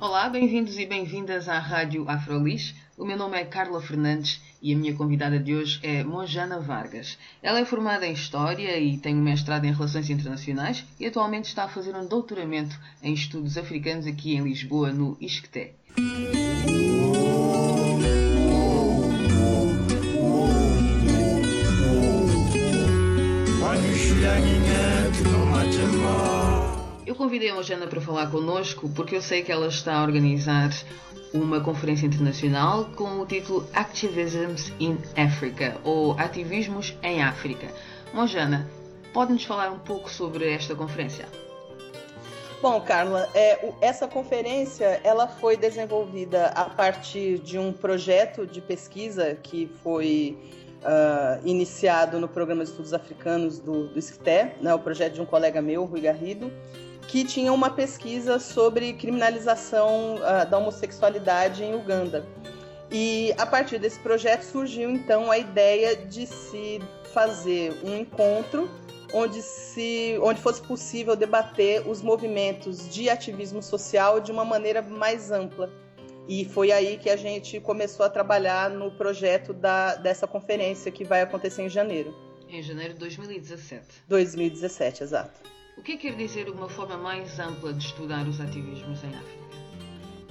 Olá, bem-vindos e bem-vindas à Rádio Afrolis. O meu nome é Carla Fernandes e a minha convidada de hoje é Monjana Vargas. Ela é formada em História e tem um mestrado em Relações Internacionais e atualmente está a fazer um doutoramento em Estudos Africanos aqui em Lisboa, no ISCTE. Eu convidei a Mojana para falar connosco porque eu sei que ela está a organizar uma conferência internacional com o título Activisms in Africa ou Ativismos em África. Mojana, pode-nos falar um pouco sobre esta conferência? Bom, Carla, é, essa conferência ela foi desenvolvida a partir de um projeto de pesquisa que foi uh, iniciado no Programa de Estudos Africanos do, do né, o projeto de um colega meu, Rui Garrido, que tinha uma pesquisa sobre criminalização uh, da homossexualidade em Uganda. E a partir desse projeto surgiu então a ideia de se fazer um encontro onde, se, onde fosse possível debater os movimentos de ativismo social de uma maneira mais ampla. E foi aí que a gente começou a trabalhar no projeto da, dessa conferência que vai acontecer em janeiro. Em janeiro de 2017. 2017, exato. O que quer dizer uma forma mais ampla de estudar os ativismos em África?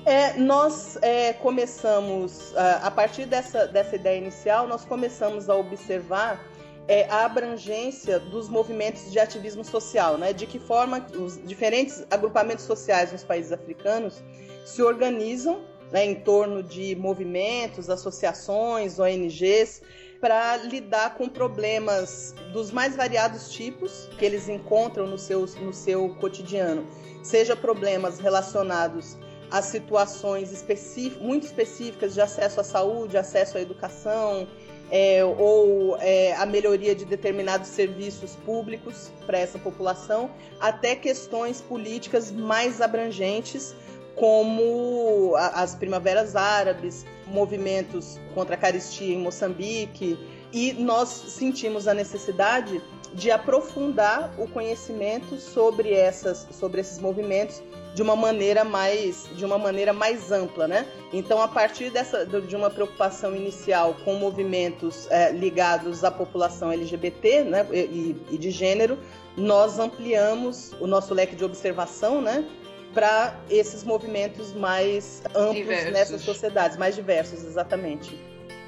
É, nós é, começamos, a partir dessa, dessa ideia inicial, nós começamos a observar é, a abrangência dos movimentos de ativismo social, né? de que forma os diferentes agrupamentos sociais nos países africanos se organizam né, em torno de movimentos, associações, ONGs, para lidar com problemas dos mais variados tipos que eles encontram no seu, no seu cotidiano, seja problemas relacionados a situações específicas, muito específicas de acesso à saúde, acesso à educação, é, ou é, a melhoria de determinados serviços públicos para essa população, até questões políticas mais abrangentes, como as primaveras árabes, movimentos contra a caristia em Moçambique, e nós sentimos a necessidade de aprofundar o conhecimento sobre essas sobre esses movimentos de uma maneira mais de uma maneira mais ampla, né? Então, a partir dessa de uma preocupação inicial com movimentos é, ligados à população LGBT, né, e, e de gênero, nós ampliamos o nosso leque de observação, né? Para esses movimentos mais amplos diversos. nessas sociedades, mais diversos, exatamente.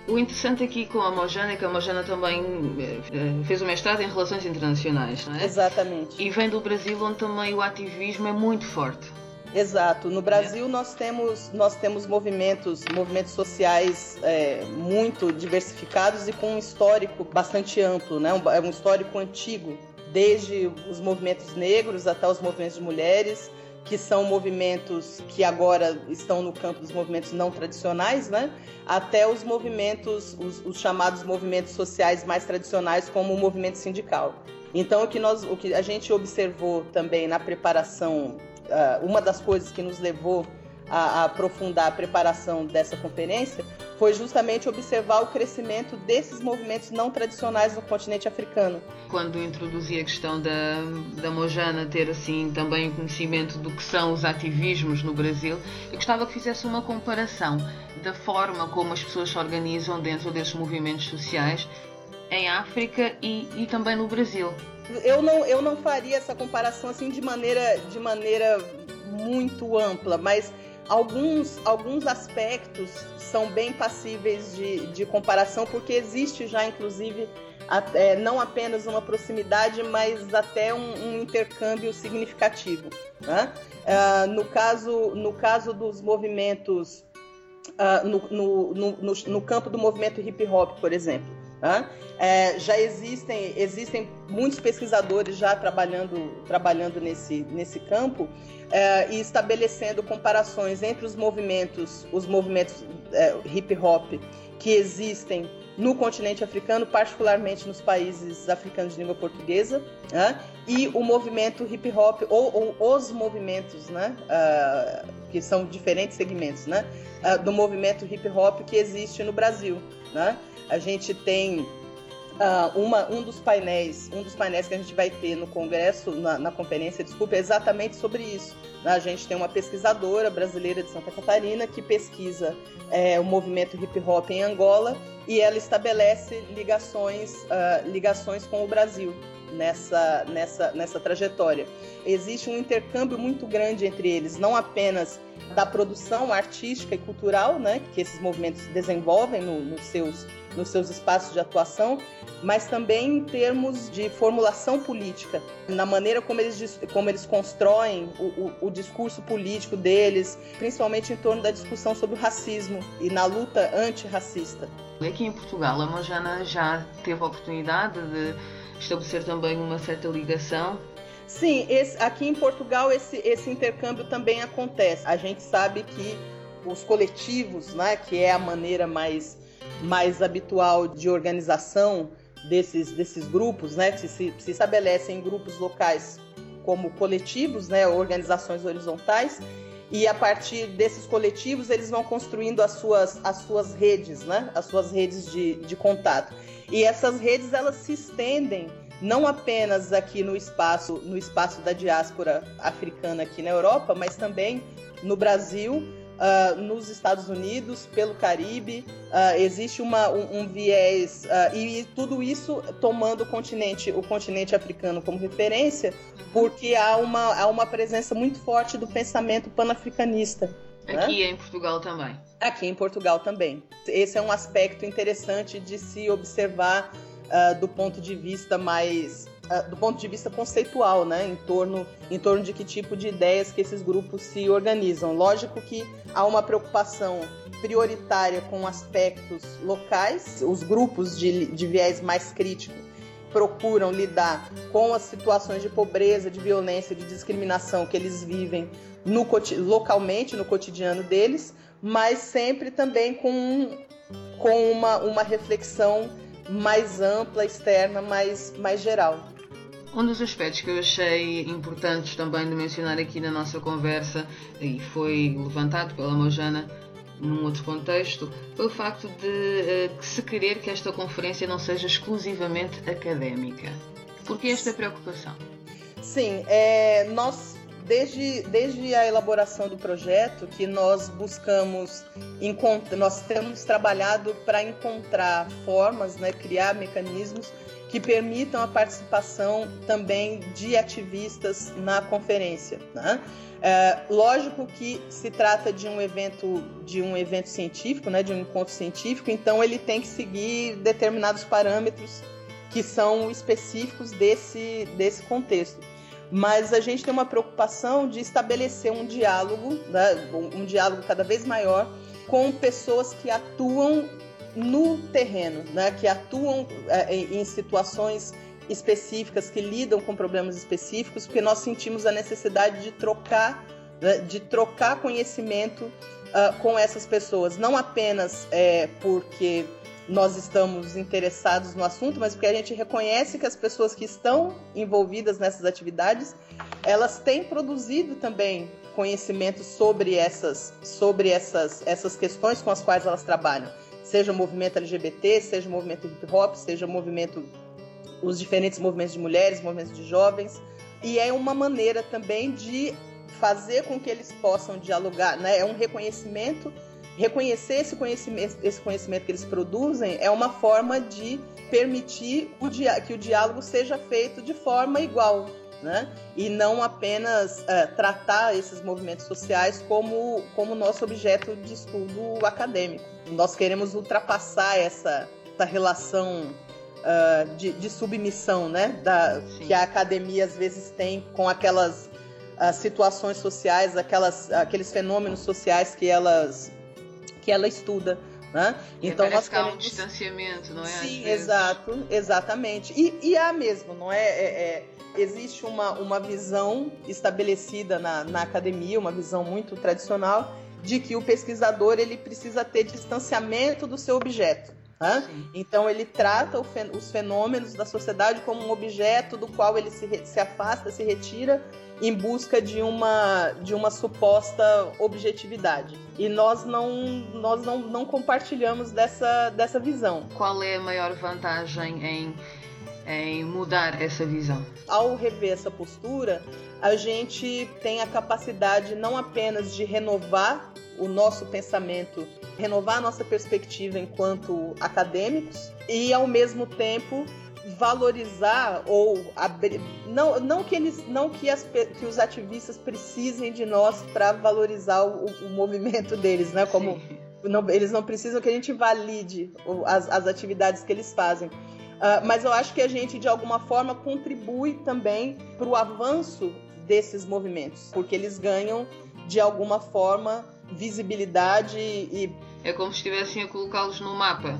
O interessante aqui com a Mojana é que a Mojana também eh, fez o mestrado em Relações Internacionais, não é? Exatamente. E vem do Brasil, onde também o ativismo é muito forte. Exato. No Brasil é. nós temos nós temos movimentos movimentos sociais é, muito diversificados e com um histórico bastante amplo, né? Um, é um histórico antigo, desde os movimentos negros até os movimentos de mulheres que são movimentos que agora estão no campo dos movimentos não tradicionais, né? até os movimentos, os, os, chamados movimentos sociais mais tradicionais, como o movimento sindical. Então, o que, nós, o que a gente observou também na preparação, uh, uma das coisas que nos levou a, a aprofundar a preparação dessa conferência foi justamente observar o crescimento desses movimentos não tradicionais no continente africano. Quando introduzi a questão da, da Mojana ter assim também conhecimento do que são os ativismos no Brasil, eu gostava que fizesse uma comparação da forma como as pessoas se organizam dentro desses movimentos sociais em África e, e também no Brasil. Eu não, eu não faria essa comparação assim de maneira, de maneira muito ampla, mas alguns, alguns aspectos são bem passíveis de, de comparação, porque existe já, inclusive, é, não apenas uma proximidade, mas até um, um intercâmbio significativo. Né? Uh, no, caso, no caso dos movimentos, uh, no, no, no, no, campo do movimento hip hop, por exemplo, Né? É, já existem, existem muitos pesquisadores já trabalhando, trabalhando nesse, nesse campo é, e estabelecendo comparações entre os movimentos, os movimentos é, hip hop que existem no continente africano, particularmente nos países africanos de língua portuguesa, né? e o movimento hip hop, ou, ou os movimentos, né? Uh, que são diferentes segmentos, né? Uh, do movimento hip hop que existe no Brasil. Né? A gente tem Uh, uma, um dos painéis, um dos painéis que a gente vai ter no congresso, na, na conferência, desculpa, é exatamente sobre isso. A gente tem uma pesquisadora brasileira de Santa Catarina que pesquisa é, o movimento hip hop em Angola e ela estabelece ligações, uh, ligações com o Brasil nessa, nessa, nessa trajetória. Existe um intercâmbio muito grande entre eles, não apenas da produção artística e cultural, né, que esses movimentos desenvolvem no, nos, seus, nos seus espaços de atuação, mas também em termos de formulação política, na maneira como eles, como eles constroem o, o, o discurso político deles, principalmente em torno da discussão sobre o racismo e na luta antirracista. Aqui em Portugal, a Mojana já teve a oportunidade de estabelecer também uma certa ligação Sim, esse, aqui em Portugal esse, esse intercâmbio também acontece. A gente sabe que os coletivos, né, que é a maneira mais, mais habitual de organização desses, desses grupos, né, que se, se estabelecem grupos locais como coletivos, né, organizações horizontais, e a partir desses coletivos eles vão construindo as suas, as suas redes, né, as suas redes de, de contato. E essas redes elas se estendem não apenas aqui no espaço, no espaço da diáspora africana aqui na Europa, mas também no Brasil, uh, nos Estados Unidos, pelo Caribe. Uh, existe uma, um, um viés uh, e, tudo isso tomando o continente, o continente africano como referência, porque há uma, há uma presença muito forte do pensamento panafricanista. Né? Aqui né? em Portugal também. Aqui em Portugal também. Esse é um aspecto interessante de se observar do ponto de vista mais do ponto de vista conceitual, né, em torno em torno de que tipo de ideias que esses grupos se organizam. Lógico que há uma preocupação prioritária com aspectos locais, os grupos de, de viés mais crítico procuram lidar com as situações de pobreza, de violência, de discriminação que eles vivem no, localmente no cotidiano deles, mas sempre também com, com uma, uma reflexão mais ampla, externa, mais, mais geral. Um dos aspectos que eu achei importantes também de mencionar aqui na nossa conversa, e foi levantado pela Mojana num outro contexto, foi o facto de uh, se querer que esta conferência não seja exclusivamente académica. Por que esta preocupação? Sim, é, nós desde, desde a elaboração do projeto que nós buscamos nós temos trabalhado para encontrar formas, né, criar mecanismos que permitam a participação também de ativistas na conferência. Né? É, lógico que se trata de um evento de um evento científico, né, de um encontro científico, então ele tem que seguir determinados parâmetros que são específicos desse, desse contexto mas a gente tem uma preocupação de estabelecer um diálogo, né, um diálogo cada vez maior com pessoas que atuam no terreno, né, que atuam é, em situações específicas, que lidam com problemas específicos, porque nós sentimos a necessidade de trocar, né, de trocar conhecimento uh, com essas pessoas, não apenas é, porque nós estamos interessados no assunto, mas porque a gente reconhece que as pessoas que estão envolvidas nessas atividades, elas têm produzido também conhecimento sobre essas, sobre essas, essas questões com as quais elas trabalham. Seja o movimento LGBT, seja o movimento hip hop, seja o movimento os diferentes movimentos de mulheres, movimentos de jovens, e é uma maneira também de fazer com que eles possam dialogar, né? É um reconhecimento reconhecer esse conhecimento, esse conhecimento que eles produzem é uma forma de permitir o que o diálogo seja feito de forma igual, né? E não apenas é, tratar esses movimentos sociais como, como nosso objeto de estudo acadêmico. Nós queremos ultrapassar essa, essa relação uh, de, de, submissão, né? Da, que a academia às vezes tem com aquelas uh, situações sociais, aquelas, aqueles fenômenos sociais que elas que ela estuda. Né? Então nós que queremos... um distanciamento, não é? Sim, exato, exatamente. E, e há mesmo, não é? é, é existe uma, uma visão estabelecida na, na academia, uma visão muito tradicional, de que o pesquisador ele precisa ter distanciamento do seu objeto. Né? Então ele trata os fenômenos da sociedade como um objeto do qual ele se, se afasta, se retira em busca de uma, de uma suposta objetividade. E nós não, nós não, não compartilhamos dessa, dessa visão. Qual é a maior vantagem em, em mudar essa visão? Ao rever essa postura, a gente tem a capacidade não apenas de renovar o nosso pensamento, renovar a nossa perspectiva enquanto acadêmicos e, ao mesmo tempo, valorizar ou abrir, não, não que eles não que, as, que os ativistas precisem de nós para valorizar o, o, movimento deles, né? Como não, eles não precisam que a gente valide as, as atividades que eles fazem. Uh, mas eu acho que a gente de alguma forma contribui também para o avanço desses movimentos, porque eles ganham de alguma forma visibilidade e é como se estivessem a colocá-los no mapa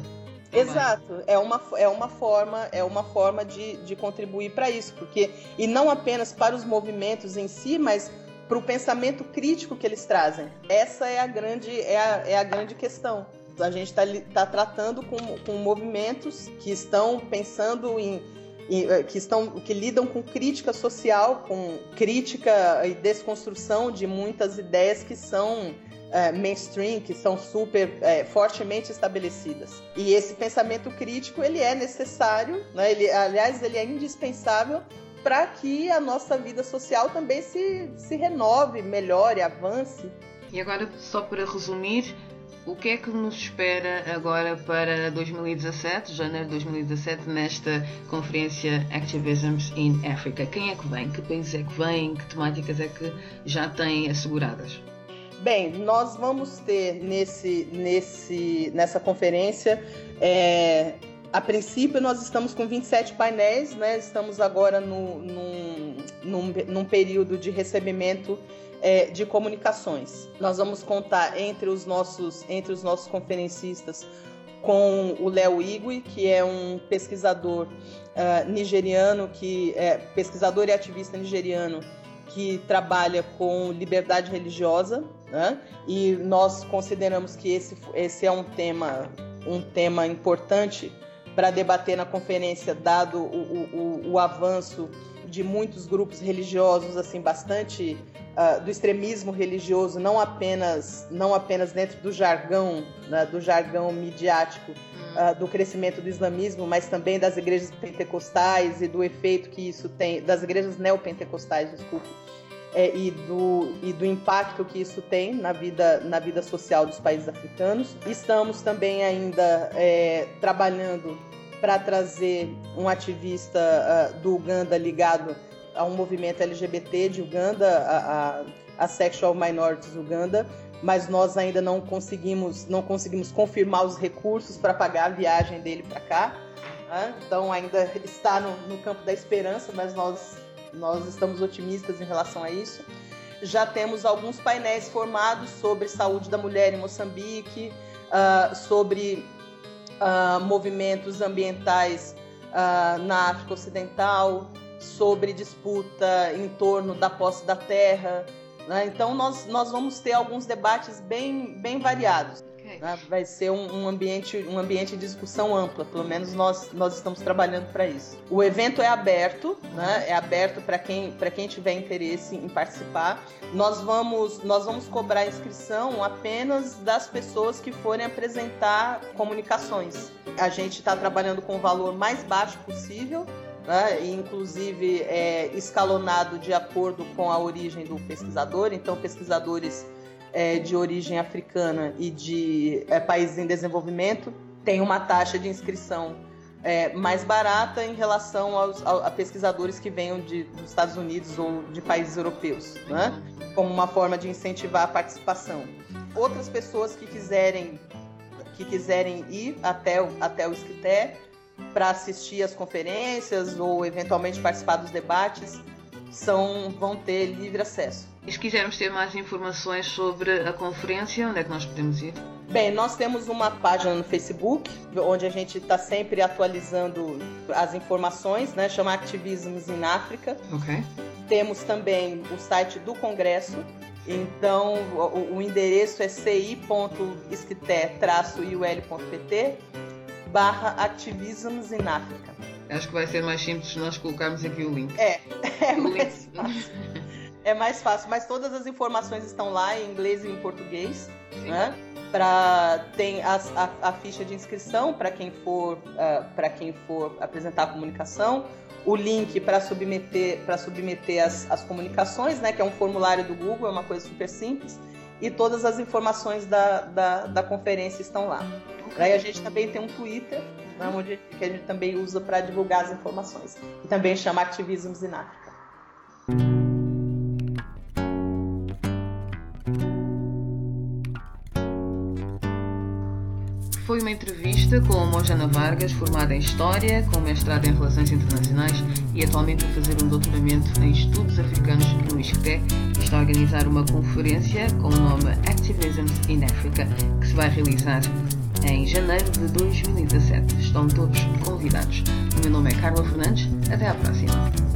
Exato, é uma, é uma forma, é uma forma de, de contribuir para isso, porque e não apenas para os movimentos em si, mas para o pensamento crítico que eles trazem. Essa é a grande, é a, é a grande questão. A gente está tá tratando com, com movimentos que estão pensando em, eh, que estão que lidam com crítica social, com crítica e desconstrução de muitas ideias que são é, mainstream, que são super é, fortemente estabelecidas. E esse pensamento crítico ele é necessário, né? ele, aliás, ele é indispensável para que a nossa vida social também se, se renove, melhore, avance. E agora, só para resumir, o que é que nos espera agora para 2017, janeiro de 2017, nesta conferência Activisms in Africa? Quem é que vem? Que países é que vem? Que temáticas é que já têm asseguradas? Bem, nós vamos ter nesse, nesse, nessa conferência. É, a princípio, nós estamos com 27 painéis, né? estamos agora no, num, num, num período de recebimento é, de comunicações. Nós vamos contar entre os nossos, entre os nossos conferencistas com o Léo Igui, que é um pesquisador uh, nigeriano, que é pesquisador e ativista nigeriano que trabalha com liberdade religiosa, né? E nós consideramos que esse, esse é um tema, um tema importante para debater na conferência, dado o, o, o, avanço de muitos grupos religiosos, assim, bastante uh, do extremismo religioso, não apenas, não apenas dentro do jargão, né, do jargão midiático, uh, do crescimento do islamismo, mas também das igrejas pentecostais e do efeito que isso tem, das igrejas neopentecostais, desculpe, é, e, do, e do impacto que isso tem na vida, na vida social dos países africanos. Estamos também ainda é, trabalhando para trazer um ativista uh, do Uganda ligado a um movimento LGBT de Uganda, a, a, a Sexual Minorities Uganda, mas nós ainda não conseguimos, não conseguimos confirmar os recursos para pagar a viagem dele para cá. Né? Então ainda está no, no campo da esperança, mas nós nós estamos otimistas em relação a isso. Já temos alguns painéis formados sobre saúde da mulher em Moçambique, uh, sobre uh, movimentos ambientais uh, na África Ocidental, sobre disputa em torno da posse da terra. Né? Então, nós, nós vamos ter alguns debates bem, bem variados. Né? Vai ser um, um, ambiente, um ambiente de discussão ampla, pelo menos nós, nós estamos trabalhando para isso. O evento é aberto, né? é aberto para quem, quem tiver interesse em participar. Nós vamos, nós vamos cobrar inscrição apenas das pessoas que forem apresentar comunicações. A gente está trabalhando com o valor mais baixo possível, né? inclusive é, escalonado de acordo com a origem do pesquisador. Então, pesquisadores é, de origem africana e de é, países em desenvolvimento tem uma taxa de inscrição é, mais barata em relação aos, a, a, pesquisadores que venham de, dos Estados Unidos ou de países europeus, né? como uma forma de incentivar a participação. Outras pessoas que quiserem que quiserem ir até o, até o Esquité para assistir às conferências ou eventualmente participar dos debates são, vão ter livre acesso. E se quisermos ter mais informações sobre a conferência, onde é que nós podemos ir? Bem, nós temos uma página no Facebook, onde a gente está sempre atualizando as informações, né? Chama Activismos em África. Ok. Temos também o site do Congresso. Então, o, o endereço é ci.esquité-ul.pt barra Activismos em África. Acho que vai ser mais simples nós colocarmos aqui o link. É, é o mais link. fácil. É mais fácil, mas todas as informações estão lá em inglês e em português. Sim. Né? Pra, tem a, a, a ficha de inscrição para quem for uh, ah, para quem for apresentar a comunicação, o link para submeter para submeter as, as comunicações, né, que é um formulário do Google, é uma coisa super simples, e todas as informações da, da, da conferência estão lá. Aí a gente também tem um Twitter, né, onde, que a gente também usa para divulgar as informações. E também chama Ativismos in África. foi uma entrevista com Mojana Vargas, formada em História, com mestrado em Relações Internacionais e atualmente a fazer um doutoramento em Estudos Africanos no ISCTE e está a organizar uma conferência com o nome Activisms in Africa, que se vai realizar em janeiro de 2017. Estão todos convidados. O meu nome é Carla Fernandes. Até à próxima.